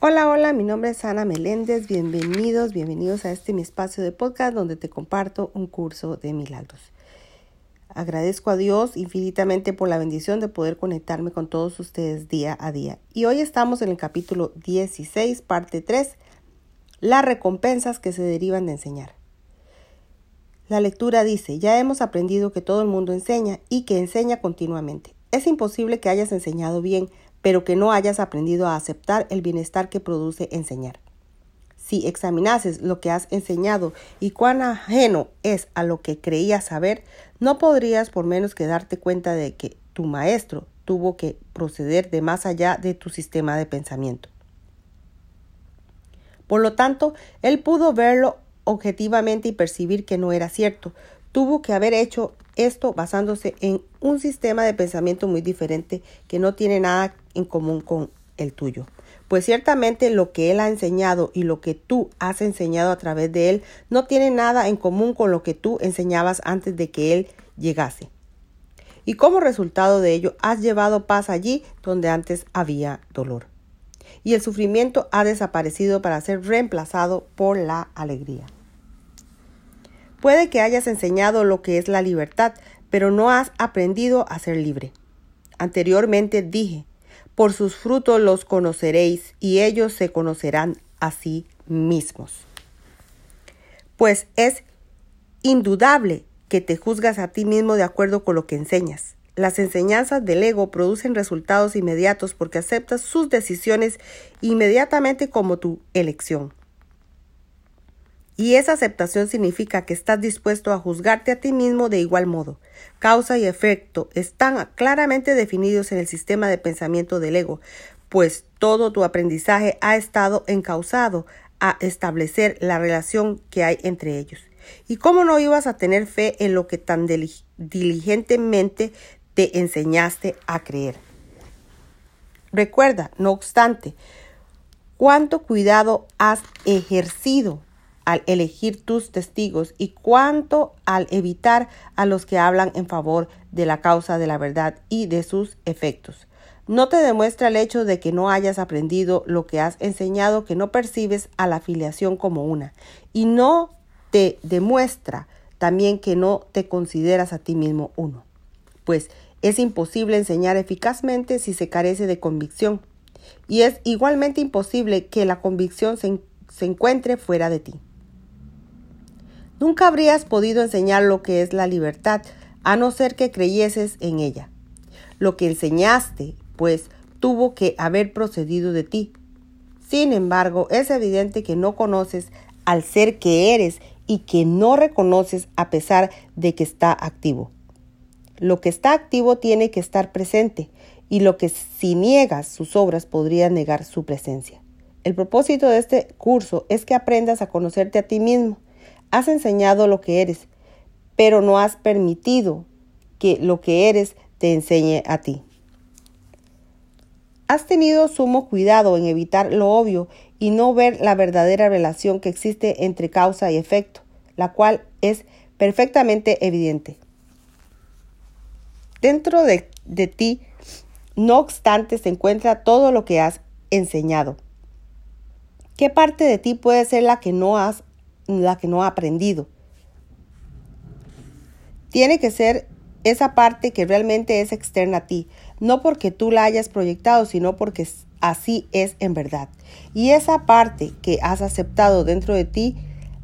Hola, hola, mi nombre es Ana Meléndez. Bienvenidos, bienvenidos a este mi espacio de podcast donde te comparto un curso de milagros. Agradezco a Dios infinitamente por la bendición de poder conectarme con todos ustedes día a día. Y hoy estamos en el capítulo 16, parte 3, las recompensas que se derivan de enseñar. La lectura dice, ya hemos aprendido que todo el mundo enseña y que enseña continuamente. Es imposible que hayas enseñado bien, pero que no hayas aprendido a aceptar el bienestar que produce enseñar. Si examinases lo que has enseñado y cuán ajeno es a lo que creías saber, no podrías por menos que darte cuenta de que tu maestro tuvo que proceder de más allá de tu sistema de pensamiento. Por lo tanto, él pudo verlo objetivamente y percibir que no era cierto. Tuvo que haber hecho esto basándose en un sistema de pensamiento muy diferente que no tiene nada en común con el tuyo. Pues ciertamente lo que él ha enseñado y lo que tú has enseñado a través de él no tiene nada en común con lo que tú enseñabas antes de que él llegase. Y como resultado de ello has llevado paz allí donde antes había dolor. Y el sufrimiento ha desaparecido para ser reemplazado por la alegría. Puede que hayas enseñado lo que es la libertad, pero no has aprendido a ser libre. Anteriormente dije, por sus frutos los conoceréis y ellos se conocerán a sí mismos. Pues es indudable que te juzgas a ti mismo de acuerdo con lo que enseñas. Las enseñanzas del ego producen resultados inmediatos porque aceptas sus decisiones inmediatamente como tu elección. Y esa aceptación significa que estás dispuesto a juzgarte a ti mismo de igual modo. Causa y efecto están claramente definidos en el sistema de pensamiento del ego, pues todo tu aprendizaje ha estado encausado a establecer la relación que hay entre ellos. ¿Y cómo no ibas a tener fe en lo que tan diligentemente te enseñaste a creer? Recuerda, no obstante, cuánto cuidado has ejercido al elegir tus testigos y cuánto al evitar a los que hablan en favor de la causa de la verdad y de sus efectos. No te demuestra el hecho de que no hayas aprendido lo que has enseñado que no percibes a la afiliación como una y no te demuestra también que no te consideras a ti mismo uno. Pues es imposible enseñar eficazmente si se carece de convicción y es igualmente imposible que la convicción se, se encuentre fuera de ti. Nunca habrías podido enseñar lo que es la libertad, a no ser que creyeses en ella. Lo que enseñaste, pues, tuvo que haber procedido de ti. Sin embargo, es evidente que no conoces al ser que eres y que no reconoces a pesar de que está activo. Lo que está activo tiene que estar presente y lo que si niegas sus obras podría negar su presencia. El propósito de este curso es que aprendas a conocerte a ti mismo Has enseñado lo que eres, pero no has permitido que lo que eres te enseñe a ti. Has tenido sumo cuidado en evitar lo obvio y no ver la verdadera relación que existe entre causa y efecto, la cual es perfectamente evidente. Dentro de, de ti, no obstante, se encuentra todo lo que has enseñado. ¿Qué parte de ti puede ser la que no has la que no ha aprendido. Tiene que ser esa parte que realmente es externa a ti, no porque tú la hayas proyectado, sino porque así es en verdad. Y esa parte que has aceptado dentro de ti,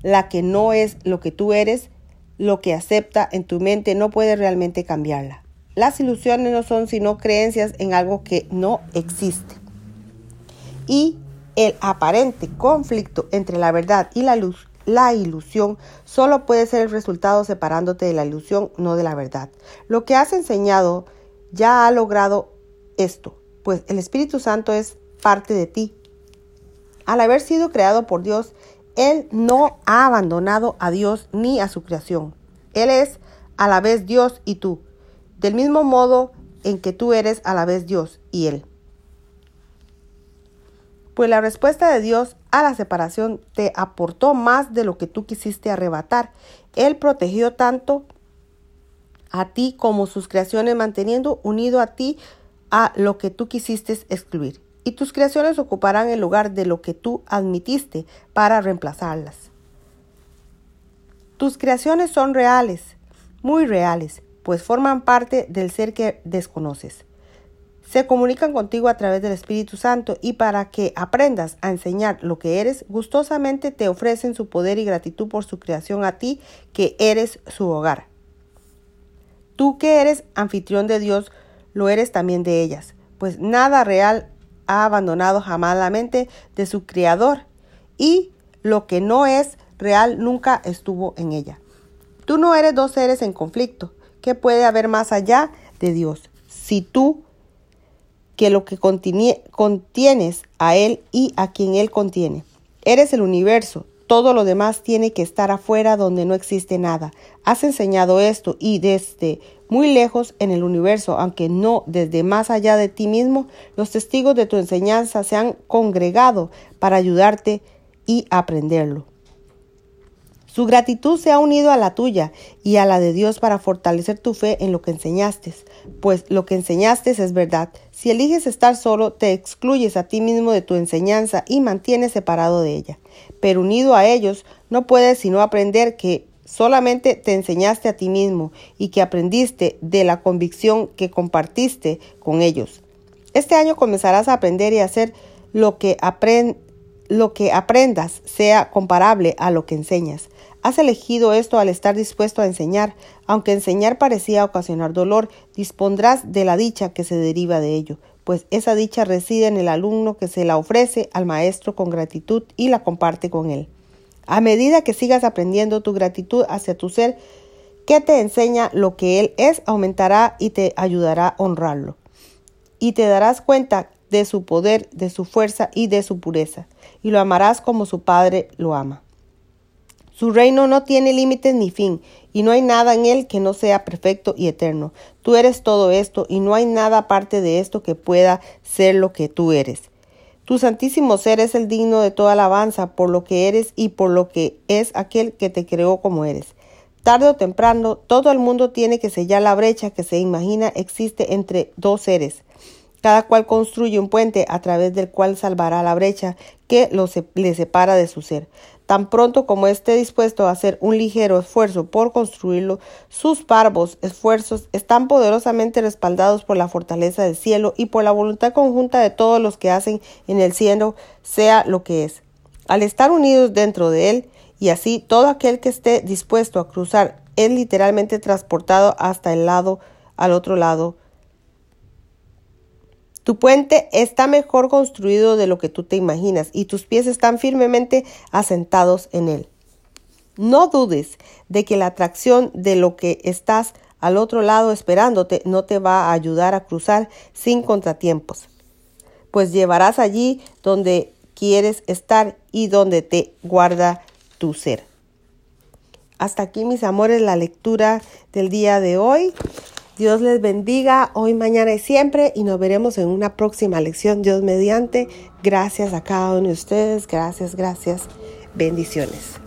la que no es lo que tú eres, lo que acepta en tu mente, no puede realmente cambiarla. Las ilusiones no son sino creencias en algo que no existe. Y el aparente conflicto entre la verdad y la luz la ilusión solo puede ser el resultado separándote de la ilusión, no de la verdad. Lo que has enseñado ya ha logrado esto, pues el Espíritu Santo es parte de ti. Al haber sido creado por Dios, Él no ha abandonado a Dios ni a su creación. Él es a la vez Dios y tú, del mismo modo en que tú eres a la vez Dios y Él. Pues la respuesta de Dios a la separación te aportó más de lo que tú quisiste arrebatar. Él protegió tanto a ti como sus creaciones, manteniendo unido a ti a lo que tú quisiste excluir. y tus creaciones ocuparán el lugar de lo que tú admitiste para reemplazarlas. Tus creaciones son reales, muy reales, pues forman parte del ser que desconoces. Se comunican contigo a través del Espíritu Santo y para que aprendas a enseñar lo que eres, gustosamente te ofrecen su poder y gratitud por su creación a ti, que eres su hogar. Tú que eres anfitrión de Dios, lo eres también de ellas, pues nada real ha abandonado jamás la mente de su Creador y lo que no es real nunca estuvo en ella. Tú no eres dos seres en conflicto. ¿Qué puede haber más allá de Dios? Si tú que lo que contienes a Él y a quien Él contiene. Eres el universo, todo lo demás tiene que estar afuera donde no existe nada. Has enseñado esto y desde muy lejos en el universo, aunque no desde más allá de ti mismo, los testigos de tu enseñanza se han congregado para ayudarte y aprenderlo. Su gratitud se ha unido a la tuya y a la de Dios para fortalecer tu fe en lo que enseñaste, pues lo que enseñaste es verdad. Si eliges estar solo, te excluyes a ti mismo de tu enseñanza y mantienes separado de ella. Pero unido a ellos, no puedes sino aprender que solamente te enseñaste a ti mismo y que aprendiste de la convicción que compartiste con ellos. Este año comenzarás a aprender y hacer lo que, lo que aprendas sea comparable a lo que enseñas. Has elegido esto al estar dispuesto a enseñar. Aunque enseñar parecía ocasionar dolor, dispondrás de la dicha que se deriva de ello, pues esa dicha reside en el alumno que se la ofrece al maestro con gratitud y la comparte con él. A medida que sigas aprendiendo tu gratitud hacia tu ser, que te enseña lo que Él es, aumentará y te ayudará a honrarlo. Y te darás cuenta de su poder, de su fuerza y de su pureza, y lo amarás como su Padre lo ama. Su reino no tiene límites ni fin, y no hay nada en él que no sea perfecto y eterno. Tú eres todo esto, y no hay nada aparte de esto que pueda ser lo que tú eres. Tu santísimo ser es el digno de toda alabanza por lo que eres y por lo que es aquel que te creó como eres. Tarde o temprano, todo el mundo tiene que sellar la brecha que se imagina existe entre dos seres. Cada cual construye un puente a través del cual salvará la brecha que lo le separa de su ser. Tan pronto como esté dispuesto a hacer un ligero esfuerzo por construirlo, sus parvos esfuerzos están poderosamente respaldados por la fortaleza del cielo y por la voluntad conjunta de todos los que hacen en el cielo sea lo que es. Al estar unidos dentro de él, y así todo aquel que esté dispuesto a cruzar es literalmente transportado hasta el lado, al otro lado tu puente está mejor construido de lo que tú te imaginas y tus pies están firmemente asentados en él. No dudes de que la atracción de lo que estás al otro lado esperándote no te va a ayudar a cruzar sin contratiempos, pues llevarás allí donde quieres estar y donde te guarda tu ser. Hasta aquí, mis amores, la lectura del día de hoy. Dios les bendiga hoy, mañana y siempre y nos veremos en una próxima lección. Dios mediante. Gracias a cada uno de ustedes. Gracias, gracias. Bendiciones.